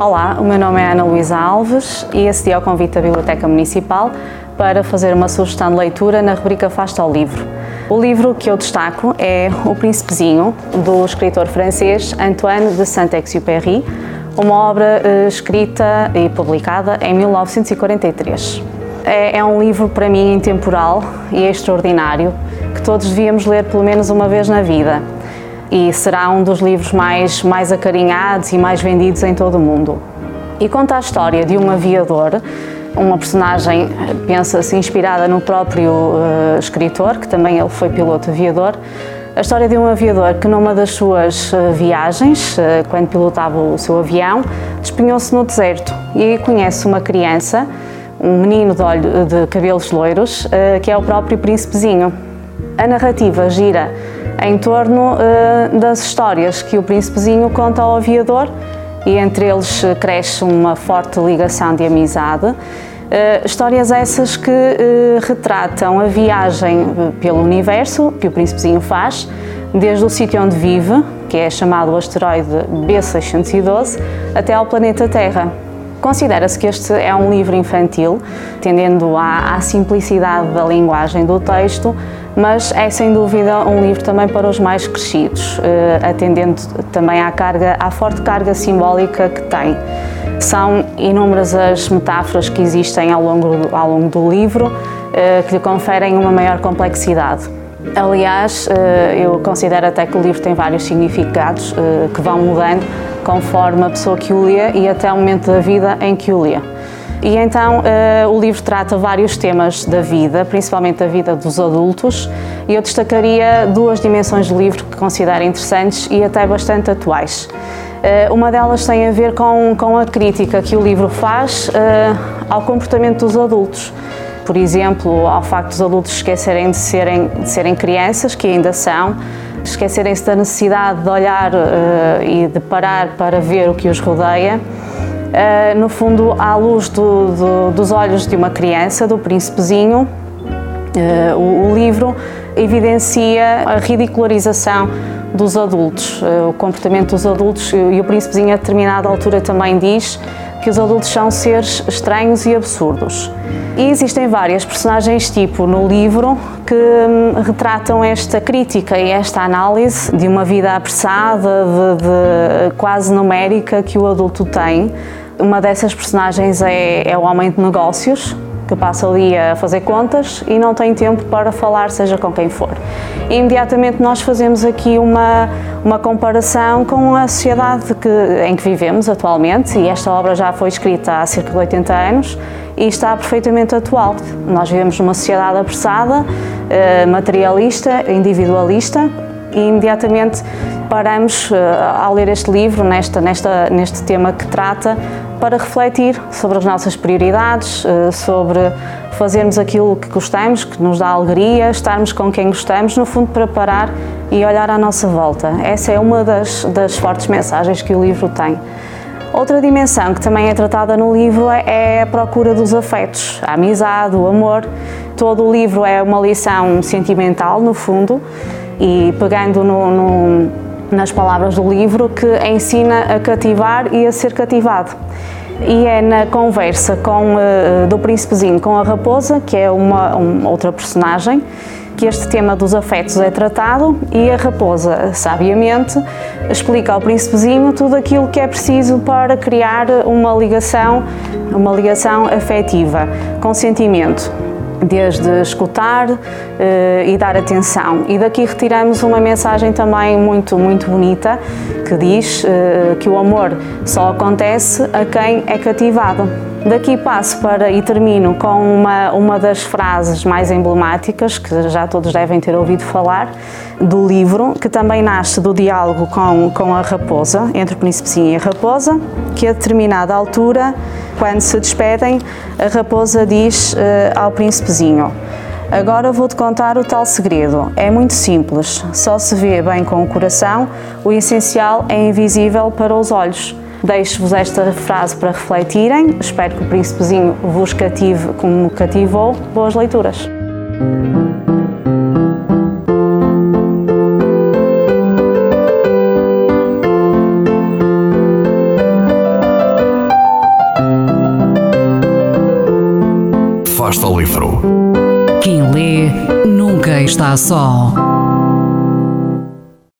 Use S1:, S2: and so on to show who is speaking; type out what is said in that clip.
S1: Olá, o meu nome é Ana Luísa Alves e acedi ao convite da Biblioteca Municipal para fazer uma sugestão de leitura na rubrica Fasta ao Livro. O livro que eu destaco é O Príncipezinho, do escritor francês Antoine de Saint-Exupéry, uma obra eh, escrita e publicada em 1943. É, é um livro para mim intemporal e extraordinário que todos devíamos ler pelo menos uma vez na vida e será um dos livros mais, mais acarinhados e mais vendidos em todo o mundo. E conta a história de um aviador, uma personagem, pensa-se, inspirada no próprio uh, escritor, que também ele foi piloto aviador, a história de um aviador que numa das suas uh, viagens, uh, quando pilotava o seu avião, despenhou-se no deserto e conhece uma criança, um menino de, olho, de cabelos loiros, que é o próprio príncipezinho. A narrativa gira em torno uh, das histórias que o príncipezinho conta ao aviador e entre eles eh, cresce uma forte ligação de amizade. Uh, histórias essas que uh, retratam a viagem pelo universo que o príncipezinho faz, desde o sítio onde vive, que é chamado o asteroide B612, até ao planeta Terra. Considera-se que este é um livro infantil, tendendo à, à simplicidade da linguagem do texto, mas é sem dúvida um livro também para os mais crescidos, eh, atendendo também à, carga, à forte carga simbólica que tem. São inúmeras as metáforas que existem ao longo ao longo do livro eh, que lhe conferem uma maior complexidade. Aliás, eh, eu considero até que o livro tem vários significados que vão mudando conforme a pessoa que o lê e até o momento da vida em que o lê. E então uh, o livro trata vários temas da vida, principalmente da vida dos adultos, e eu destacaria duas dimensões do livro que considero interessantes e até bastante atuais. Uh, uma delas tem a ver com, com a crítica que o livro faz uh, ao comportamento dos adultos. Por exemplo, ao facto dos adultos esquecerem de serem, de serem crianças, que ainda são, esquecerem-se da necessidade de olhar e de parar para ver o que os rodeia uh, no fundo, à luz do, do, dos olhos de uma criança, do príncipezinho, uh, o, o, livro evidencia a ridicularização dos adultos, o comportamento dos adultos, e o príncipezinho a determinada altura também diz que os adultos são seres estranhos e absurdos. E existem várias personagens tipo no livro que hum, retratam esta crítica e esta análise de uma vida apressada, de, de, quase numérica que o adulto tem, uma dessas personagens é, é o homem de negócios, que passa o dia a fazer contas e não tem tempo para falar, seja com quem for. E imediatamente nós fazemos aqui uma, uma comparação com a sociedade que, em que vivemos atualmente, e esta obra já foi escrita há cerca de 80 anos e está perfeitamente atual. Nós vivemos numa sociedade apressada, eh, materialista, individualista, e imediatamente paramos, uh, ao ler este livro, nesta, nesta, neste tema que trata, para refletir sobre as nossas prioridades, uh, sobre fazermos aquilo que gostamos, que nos dá alegria, estarmos com quem gostamos, no fundo, para parar e olhar à nossa volta. Essa é uma das, das fortes mensagens que o livro tem. Outra dimensão que também é tratada no livro é a procura dos afetos, a amizade, o amor. Todo o livro é uma lição sentimental, no fundo, e pegando no, no, nas palavras do livro que ensina a cativar e a ser cativado. E é na conversa com, uh, do príncipezinho com a raposa, que é uma outra personagem, que este tema dos afetos é tratado e a raposa, sabiamente, explica ao príncipezinho tudo aquilo que é preciso para criar uma ligação, uma ligação afetiva, com sentimento desde escutar uh, e dar atenção. E daqui retiramos uma mensagem também muito, muito bonita que diz uh, que o amor só acontece a quem é cativado. Daqui passo para e termino com uma, uma das frases mais emblemáticas que já todos devem ter ouvido falar do livro, que também nasce do diálogo com, com a raposa, entre o príncipezinho e a raposa, que a determinada altura quando se despedem, a raposa diz uh, ao príncipezinho: Agora vou-te contar o tal segredo. É muito simples, só se vê bem com o coração, o essencial é invisível para os olhos. Deixo-vos esta frase para refletirem. Espero que o príncipezinho vos cative como cativou. Boas leituras.
S2: Fasta o livro.
S3: Quem lê nunca está só.